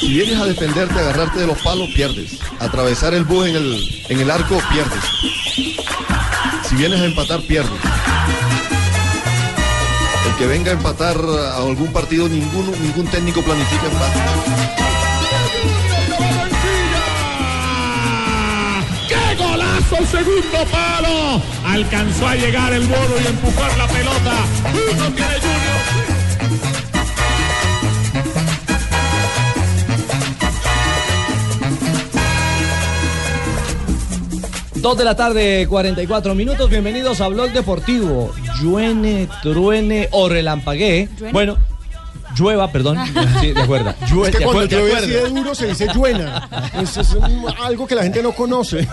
Si vienes a defenderte, agarrarte de los palos, pierdes. Atravesar el bus en el, en el arco, pierdes. Si vienes a empatar, pierdes. El que venga a empatar a algún partido, ninguno, ningún técnico planifica empate. ¡Qué golazo el segundo palo! Alcanzó a llegar el bolo y empujar la pelota. Dos de la tarde, 44 minutos. Bienvenidos a Blog Deportivo. Lluene, truene o relampaguee. Bueno, llueva, perdón. Sí, de acuerdo. Llue- Es que cuando llueve así de duro se dice lluena. Es un- algo que la gente no conoce.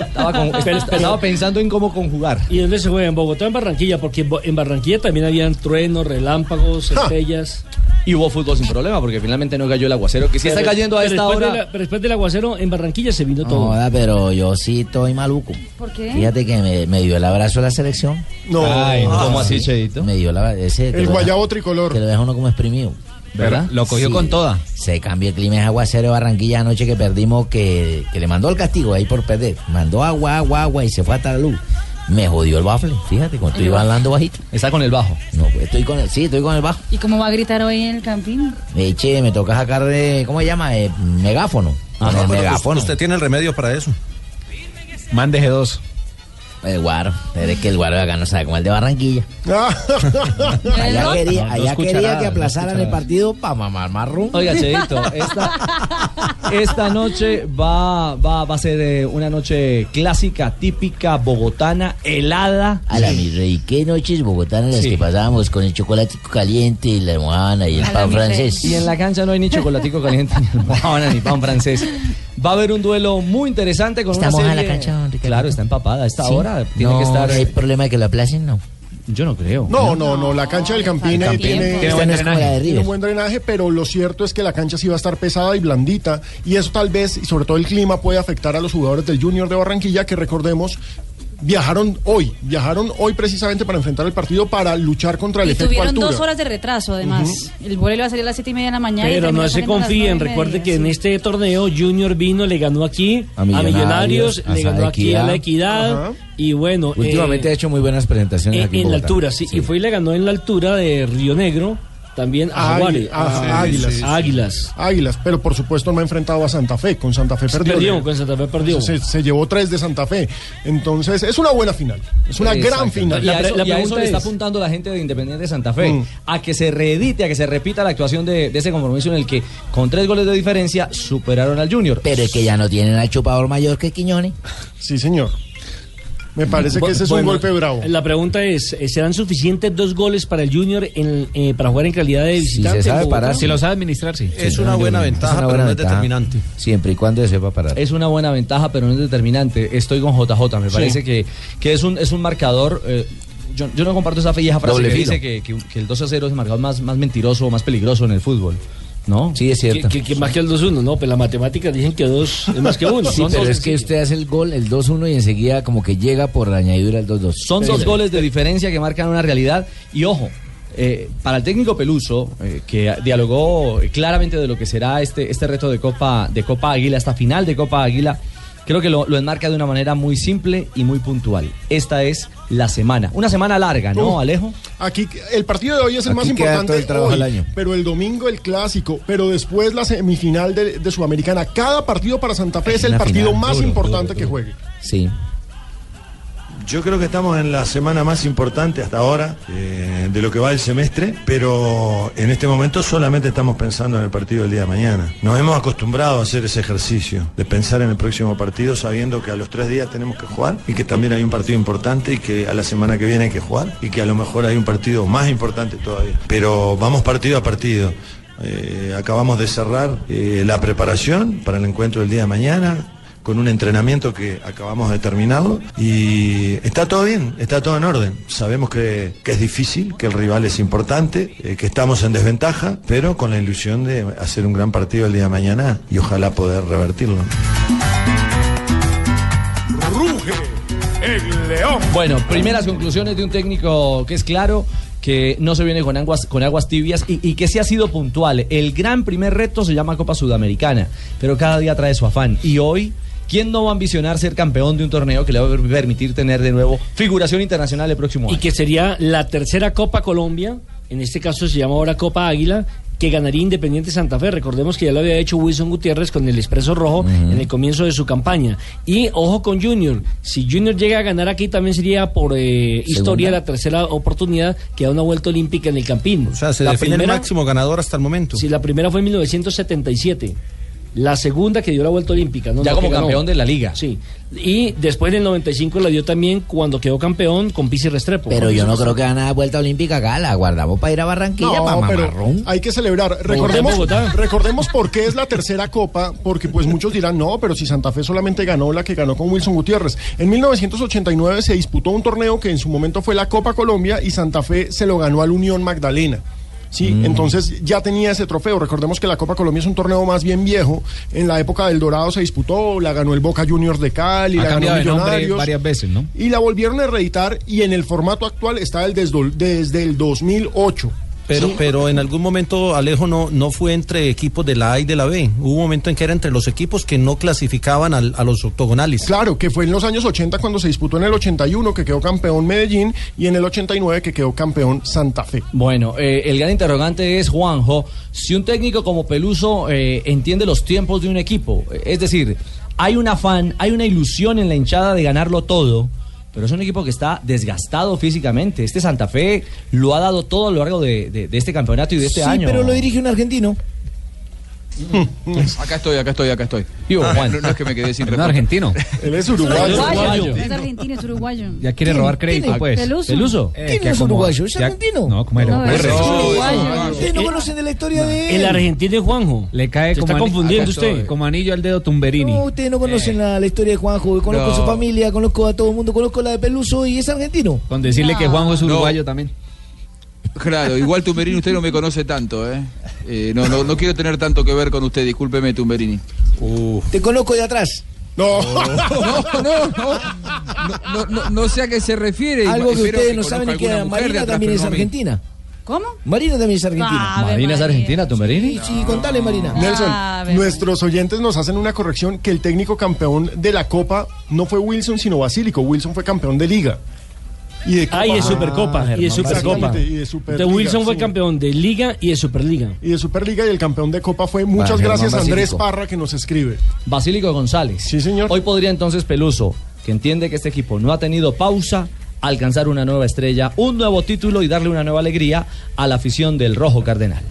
Estaba, con- estaba pensando en cómo conjugar. ¿Y dónde se juega? ¿En Bogotá o en Barranquilla? Porque en Barranquilla también habían truenos, relámpagos, centellas. Y hubo fútbol sin problema porque finalmente no cayó el aguacero. Que sí está Pero- cayendo a esta después de hora. la- pero después del aguacero, en Barranquilla se vino todo. Joda, pero yo sí estoy maluco. ¿Por qué? Fíjate que me, me dio el abrazo a la selección. No. Ay, Ah, ¿cómo así, Cheito? Me dio la, ese el guayabo tricolor. Que lo deja uno como exprimido. ¿Verdad? Lo cogió Sí. con toda. Se cambió el clima de aguacero de Barranquilla anoche que perdimos, que, que le mandó el castigo ahí por perder. Mandó agua, agua, agua y se fue hasta la luz. Me jodió el bafle, fíjate, cuando estoy hablando bajito. Está con el bajo. No, pues estoy con el, sí, estoy con el bajo. ¿Y cómo va a gritar hoy en el campín? Eche, me toca sacar de, ¿cómo se llama? Eh, megáfono. Con el megáfono. Usted tiene el remedio para eso. Mande G2. El guaro, pero es que el guaro de acá no sabe como el de Barranquilla. Allá quería, No, no allá quería que aplazaran el partido para mamar marrón. Oiga, Cheito, esta, esta noche va, va, va a ser eh, una noche clásica, típica, bogotana, helada. A la mi rey, qué noches bogotanas las Sí. que pasábamos con el chocolate caliente, la almohadana y el A pan francés. Y en la cancha no hay ni chocolatico caliente, ni almohadana, ni pan francés. Va a haber un duelo muy interesante con ¿Está una serie... la cancha, don Ricardo? Claro, está empapada. A esta Sí. hora tiene no, que estar... ¿Hay problema de que lo aplacen? No. Yo no creo. No, no, no. La cancha del Campín tiene, Tiene Esta no es como la de tiene River. un buen drenaje, pero lo cierto es que la cancha sí va a estar pesada y blandita. Y eso tal vez, y sobre todo el clima, puede afectar a los jugadores del Junior de Barranquilla, que recordemos, viajaron hoy. Viajaron hoy precisamente para enfrentar el partido, para luchar contra el Y efecto tuvieron altura. dos horas de retraso, además. El vuelo iba a salir a las siete y media de la mañana. Pero no se confíen, recuerde que en este torneo Junior vino, le ganó aquí A a Millonarios, a le ganó aquí a la Equidad. Y bueno, Últimamente eh, ha hecho muy buenas presentaciones en, aquí en en la altura, sí, y fue y le ganó en la altura de Río Negro, también a Jaguares, a- a- a Águilas. Águilas. Águilas, pero por supuesto no ha enfrentado a Santa Fe. Con Santa Fe perdió. Perdió, con Santa Fe perdió. Se, se llevó tres de Santa Fe. Entonces, es una buena final. Es una gran final. Y a La pre- eso, la y a eso pregunta le está es- apuntando la gente de Independiente Santa Fe. Mm. A que se reedite, a que se repita la actuación de, de ese compromiso en el que, con tres goles de diferencia, superaron al Junior. Pero es que ya no tienen al chupador mayor que Quiñones. Sí, señor. Me parece que ese es un golpe bravo. La pregunta es, ¿serán suficientes dos goles para el Junior en- eh, para jugar en calidad de visitante? se sabe Bogotá? parar, Si lo sabe administrar, sí. Es Sí, una no, buena yo- ventaja, es una pero buena no es ventaja. determinante. Siempre y cuando se sepa parar. Es una buena ventaja, pero no es determinante. Estoy con JJ. Me parece que, que es un es un marcador. eh, yo, yo no comparto esa vieja frase Doble que filo. dice que, que- que el 2 a 0 es el marcador más, más mentiroso o más peligroso en el fútbol. ¿No? Sí, es Que, cierto. que- que más que el 2-1, ¿no? Pues las matemáticas dicen que dos es más que uno. Sí, Son pero es que usted hace el gol, el 2-1 y enseguida como que llega por la añadidura el 2-2. Son dos goles de diferencia que marcan una realidad. Y ojo, eh, para el técnico Peluso, eh, que dialogó claramente de lo que será este, este reto de Copa, de Copa Águila, esta final de Copa Águila, creo que lo, lo enmarca de una manera muy simple y muy puntual. Esta es la semana. Una semana larga, ¿no, Uh. Alejo? Aquí el partido de hoy es el Aquí más queda importante todo el trabajo hoy, del año. pero el domingo el clásico, pero después la semifinal de, de Sudamericana. Cada partido para Santa Fe es, Es el partido final. más Duro, importante duro, que juegue. Sí. Yo creo que estamos en la semana más importante hasta ahora eh, de lo que va el semestre, pero en este momento solamente estamos pensando en el partido del día de mañana. Nos hemos acostumbrado a hacer ese ejercicio de pensar en el próximo partido sabiendo que a los tres días tenemos que jugar y que también hay un partido importante y que a la semana que viene hay que jugar y que a lo mejor hay un partido más importante todavía. Pero vamos partido a partido. Eh, acabamos de cerrar eh, la preparación para el encuentro del día de mañana con un entrenamiento que acabamos de terminarlo y está todo bien, está todo en orden. Sabemos que, que es difícil, que el rival es importante, eh, que estamos en desventaja, pero con la ilusión de hacer un gran partido el día de mañana y ojalá poder revertirlo. Ruge el león. Bueno, primeras conclusiones de un técnico que es claro que no se viene con aguas, con aguas tibias y, y que sí ha sido puntual. El gran primer reto se llama Copa Sudamericana, pero cada día trae su afán. Y hoy, ¿quién no va a ambicionar ser campeón de un torneo que le va a permitir tener de nuevo figuración internacional el próximo año? Y que sería la tercera Copa Colombia, en este caso se llama ahora Copa Águila, que ganaría Independiente Santa Fe. Recordemos que ya lo había hecho Wilson Gutiérrez con el Expreso Rojo en el comienzo de su campaña. Y ojo con Junior. Si Junior llega a ganar aquí, también sería por eh, historia la tercera oportunidad que da una vuelta olímpica en el Campín. O sea, se la define el máximo ganador hasta el momento. Sí, la primera fue en 1977. La segunda que dio la vuelta olímpica. ¿no? Ya como campeón de la liga. Sí. Y después del 95 la dio también cuando quedó campeón con Pizzi Restrepo. Pero yo no creo que gane la vuelta olímpica acá, la guardamos para ir a Barranquilla, No, para pero hay que celebrar. Recordemos, recordemos por qué es la tercera copa, porque pues muchos dirán, no, pero si Santa Fe solamente ganó la que ganó con Wilson Gutiérrez. En 1989 se disputó un torneo que en su momento fue la Copa Colombia y Santa Fe se lo ganó al Unión Magdalena. Sí, Mm. entonces ya tenía ese trofeo. Recordemos que la Copa Colombia es un torneo más bien viejo. En la época del Dorado se disputó, la ganó el Boca Juniors de Cali, Ha la ganó Millonarios. varias veces, ¿no? Y la volvieron a reeditar y en el formato actual está el desde, desde el 2008. Pero, Sí. pero en algún momento Alejo no, no fue entre equipos de la A y de la B. Hubo un momento en que era entre los equipos que no clasificaban al- a los octogonales. Claro, que fue en los años 80 cuando se disputó en el 81 que quedó campeón Medellín y en el 89 que quedó campeón Santa Fe. Bueno, eh, el gran interrogante es, Juanjo, si un técnico como Peluso eh, entiende los tiempos de un equipo, eh, es decir, hay un afán, hay una ilusión en la hinchada de ganarlo todo, pero es un equipo que está desgastado físicamente. Este Santa Fe lo ha dado todo a lo largo de, de- de este campeonato y de este sí, año. pero lo dirige un argentino. Acá estoy, acá estoy, acá estoy. Yo, Ah, Juan. no, no es que me quedé sin ¿No reporte. argentino? Él es Uruguayo. uruguayo. Es argentino, es uruguayo. Ya quiere robar crédito, ¿Quién es? pues. Peluso. Peluso. Eh, ¿Quién es como- uruguayo? ¿Es argentino? No, ¿cómo era? No, es uruguayo. Ustedes no conocen de la historia de él. El argentino es Juanjo. Le cae Se como está confundiendo usted. estoy, Como anillo al dedo Tumberini. No, ustedes no conocen la, la historia de Juanjo. Conozco No. su familia, conozco a todo el mundo, conozco la de Peluso y es argentino. Con decirle que Juanjo es No. uruguayo también. Claro, igual Tumberini usted no me conoce tanto, ¿eh? Eh, no, no, no quiero tener tanto que ver con usted, discúlpeme Tumberini. Te conozco de atrás. No. No, no, no, no, no, no, no sé a qué se refiere. Algo que Espero ustedes no saben es que Marina atrás, también es argentina. ¿Cómo? Marina también es argentina. Ave Marina es argentina, Tumberini. Sí, sí, contale, Marina. Nelson, Ah, nuestros oyentes nos hacen una corrección que el técnico campeón de la Copa no fue Wilson sino Basílico. Wilson fue campeón de Liga. Y de Ah, y de Copa. Supercopa. y de Supercopa. Exactamente, y de Superliga, Entonces Wilson fue sí. campeón de Liga y de Superliga. Y de Superliga y el campeón de Copa fue muchas gracias a Andrés Basílico. Parra que nos escribe. Basílico González. Sí, señor. Hoy podría entonces Peluso, que entiende que este equipo no ha tenido pausa, alcanzar una nueva estrella, un nuevo título y darle una nueva alegría a la afición del Rojo Cardenal.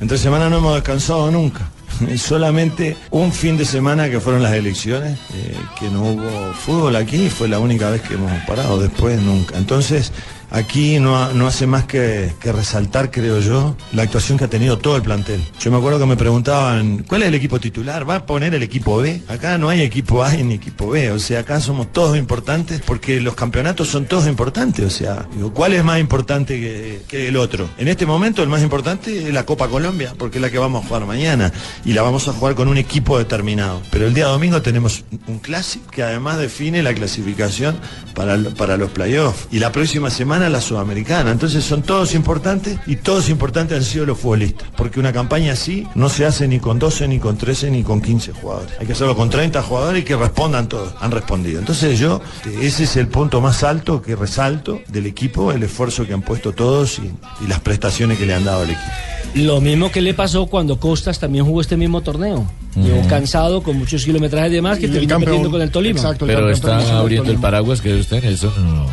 Entre semana no hemos descansado nunca. Solamente un fin de semana que fueron las elecciones, eh, que no hubo fútbol aquí, fue la única vez que hemos parado, después nunca. Entonces, aquí no, no hace más que, que resaltar, creo yo, la actuación que ha tenido todo el plantel. Yo me acuerdo que me preguntaban, ¿cuál es el equipo titular? ¿Va a poner el equipo B? Acá no hay equipo A ni equipo B, o sea, acá somos todos importantes porque los campeonatos son todos importantes, o sea, ¿cuál es más importante que, que el otro? En este momento el más importante es la Copa Colombia, porque es la que vamos a jugar mañana y la vamos a jugar con un equipo determinado. Pero el día domingo tenemos un clásico que además define la clasificación para, para los playoffs y la próxima semana la sudamericana. Entonces son todos importantes y todos importantes han sido los futbolistas, porque una campaña así no se hace ni con 12, ni con 13, ni con 15 jugadores. Hay que hacerlo con 30 jugadores y que respondan todos. Han respondido. Entonces yo, eh, ese es el punto más alto que resalto del equipo, el esfuerzo que han puesto todos y, y las prestaciones que le han dado al equipo. Lo mismo que le pasó cuando Costas también jugó este mismo torneo. Llegó cansado, con muchos kilometrajes de demás, que terminó perdiendo con el Tolima. Exacto, el Pero está abriendo el paraguas que usted, eso no.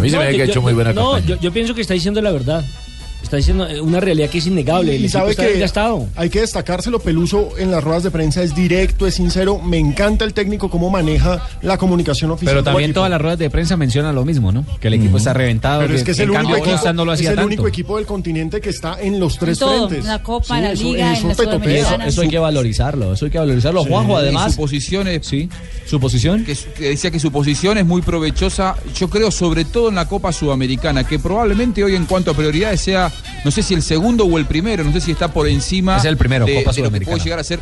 A mí se me ha yo- hecho muy buena No, yo, yo pienso que está diciendo la verdad. Está diciendo eh, una realidad que es innegable. Y equipo sabe está que hay que destacárselo, Peluso en las ruedas de prensa es directo, es sincero. Me encanta el técnico cómo maneja la comunicación oficial. Pero también todas las ruedas de prensa mencionan lo mismo, ¿no? Que el equipo está reventado. Pero es que es el único equipo, Costa no lo es hacía el tanto. único equipo del continente que está en los tres todo, frentes. en la Copa, la eso- Liga, eso en la petopea. Sudamericana. Eso hay que valorizarlo, eso hay que valorizarlo. Sí. Juanjo, Y además. Su posición es. Sí. ¿Su posición? Que decía que su posición es muy provechosa, yo creo, sobre todo en la Copa Sudamericana, que probablemente hoy en cuanto a prioridades sea, no sé si el segundo o el primero, no sé si está por encima. Es el primero, de, Copa de lo que Sudamericana. puede llegar a ser.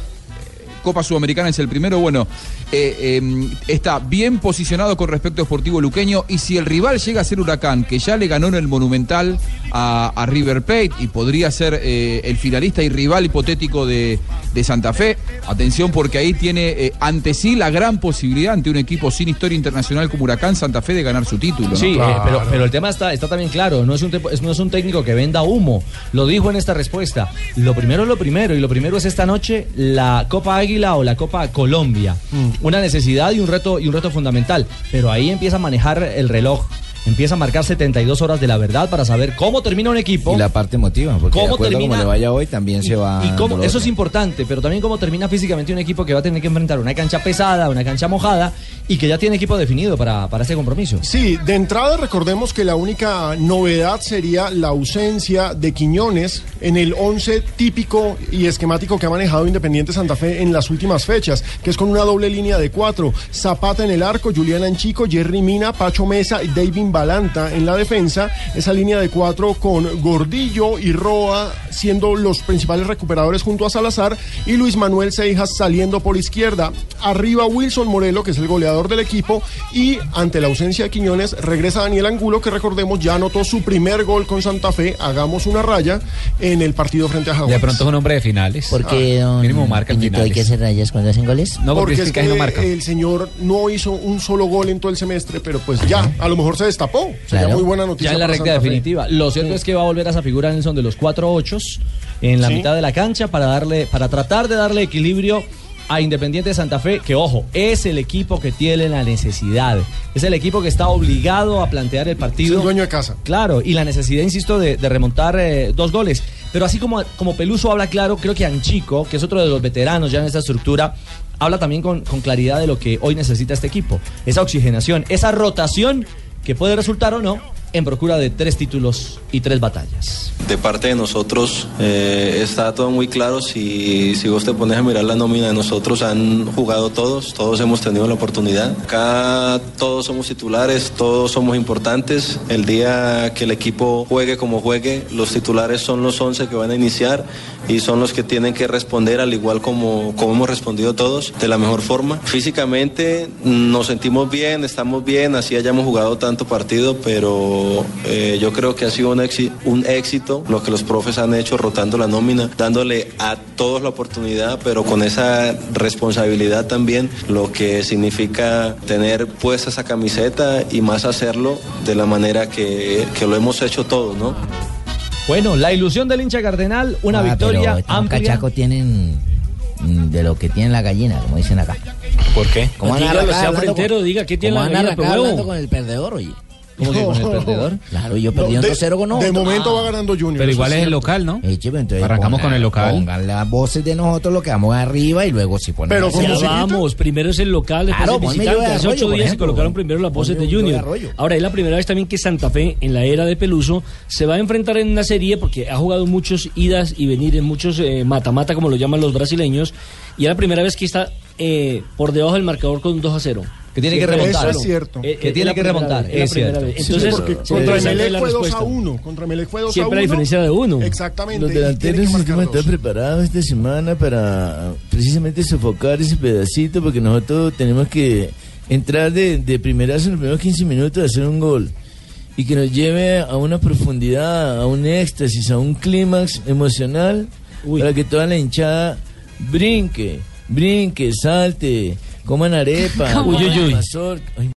Copa Sudamericana es el primero, bueno, eh, eh, está bien posicionado con respecto a Sportivo Luqueño y si el rival llega a ser Huracán, que ya le ganó en el Monumental a, a River Plate y podría ser eh, el finalista y rival hipotético de, de Santa Fe, atención porque ahí tiene eh, ante sí la gran posibilidad ante un equipo sin historia internacional como Huracán Santa Fe de ganar su título. ¿no? Sí, eh, pero, pero el tema está, está también claro. No es, un no es un técnico que venda humo. Lo dijo en esta respuesta. Lo primero es lo primero. Y lo primero es esta noche la Copa Águila o la Copa Colombia. Una necesidad y un reto y un reto fundamental. Pero ahí empieza a manejar el reloj. Empieza a marcar 72 horas de la verdad para saber cómo termina un equipo. Y la parte emotiva, porque de ¿Cómo acuerdo a termina? como le vaya hoy también se va. Y cómo, eso es importante, pero también cómo termina físicamente un equipo que va a tener que enfrentar una cancha pesada, una cancha mojada y que ya tiene equipo definido para, para este compromiso. Sí, de entrada recordemos que la única novedad sería la ausencia de Quiñones en el 11 típico y esquemático que ha manejado Independiente Santa Fe en las últimas fechas, que es con una doble línea de cuatro. Zapata en el arco, Julián Anchico, Jerry Mina, Pacho Mesa y David Balanta en la defensa. Esa línea de cuatro con Gordillo y Roa siendo los principales recuperadores junto a Salazar y Luis Manuel Seijas saliendo por izquierda. Arriba Wilson Morelo, que es el goleador del equipo, y ante la ausencia de Quiñones regresa Daniel Angulo, que recordemos ya anotó su primer gol con Santa Fe, hagamos una raya, en el partido frente a Jaguares. De pronto es un hombre de finales. ¿Por qué, don Mínimo marca en Peñito, hay que hacer rayas cuando hacen goles? No, porque, Porque es es que casi no marca. el señor no hizo un solo gol en todo el semestre, pero pues ya, a lo mejor se destapó. Sería Claro. muy buena noticia. Ya en la recta Fe. definitiva. Lo cierto es que va a volver a esa figura Nelson de los cuatro ochos en la Sí. mitad de la cancha para darle, para tratar de darle equilibrio a Independiente Santa Fe, que ojo, es el equipo que tiene la necesidad. Es el equipo que está obligado a plantear el partido. Es el dueño de casa. Claro, y la necesidad, insisto, de, de remontar eh, dos goles. Pero así como, como Peluso habla claro, creo que Anchico, que es otro de los veteranos ya en esta estructura, habla también con, con claridad de lo que hoy necesita este equipo. Esa oxigenación, esa rotación que puede resultar o no en procura de tres títulos y tres batallas. De parte de nosotros eh, está todo muy claro. Si, si vos te pones a mirar la nómina de nosotros, han jugado todos, todos hemos tenido la oportunidad. Acá todos somos titulares, todos somos importantes. El día que el equipo juegue como juegue, los titulares son los 11 que van a iniciar y son los que tienen que responder al igual como, como hemos respondido todos, de la mejor forma. Físicamente nos sentimos bien, estamos bien, así hayamos jugado tanto partido, pero eh, yo creo que ha sido un, éxi- un éxito lo que los profes han hecho rotando la nómina, dándole a todos la oportunidad, pero con esa responsabilidad también, lo que significa tener puesta esa camiseta y más hacerlo de la manera que, que lo hemos hecho todos, ¿no? Bueno, la ilusión del hincha cardenal, una Ah, victoria pero amplia. cachacos tienen mm, de lo que tiene la gallina, como dicen acá. ¿Por qué? ¿Cómo van a sea frentero, diga, ¿qué tiene cómo la gallina, con el perdedor, oye? ¿Cómo que con el perdedor? Claro, yo No, perdiendo de- 0 con de nosotros. momento va ganando Junior. Pero igual es el local, ¿no? Eh, chico, entonces Arrancamos pongan- con el local. Pongan las voces de nosotros, lo que vamos arriba y luego si ponen. Pero Ya vamos, primero es el local, después Claro, el ponme visitante. yo de Hace Arroyo, ocho por días se ejemplo. colocaron primero las voces Ponme de yo de Junior. Arroyo. Ahora es la primera vez también que Santa Fe, en la era de Peluso, se va a enfrentar en una serie porque ha jugado muchos idas y venires, muchos eh, mata-mata, como lo llaman los brasileños, y es la primera vez que está eh, por debajo del marcador con un 2 a 0. Que tiene que remontar. Eso es cierto. Eh, Que eh, tiene que remontar, vez, es cierto. vez. Sí, Entonces, porque se contra la fue 2 a respuesta. 1. Contra Emelec fue 2 a 1. Siempre la diferencia de uno. Exactamente. Los delanteros dos. preparados esta semana para precisamente sofocar ese pedacito porque nosotros tenemos que entrar de, de primerazo en los primeros 15 minutos a hacer un gol y que nos lleve a una profundidad, a un éxtasis, a un clímax emocional para que toda la hinchada brinque, brinque, salte, coman arepa, uy. mazorca.